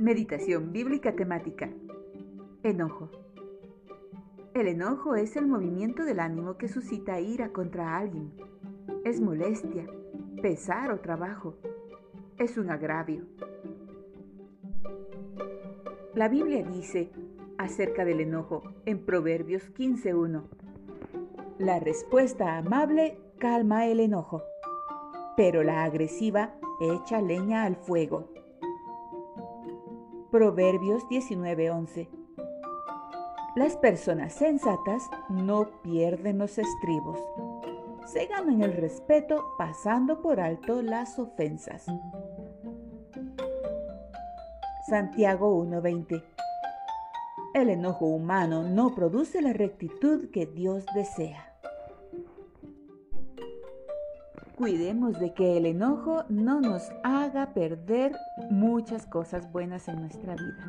Meditación bíblica temática. Enojo. El enojo es el movimiento del ánimo que suscita ira contra alguien. Es molestia, pesar o trabajo. Es un agravio. La Biblia dice acerca del enojo en Proverbios 15.1. La respuesta amable calma el enojo, pero la agresiva echa leña al fuego. Proverbios 19:11 Las personas sensatas no pierden los estribos. Se ganan el respeto pasando por alto las ofensas. Santiago 1:20 El enojo humano no produce la rectitud que Dios desea. Cuidemos de que el enojo no nos haga perder muchas cosas buenas en nuestra vida.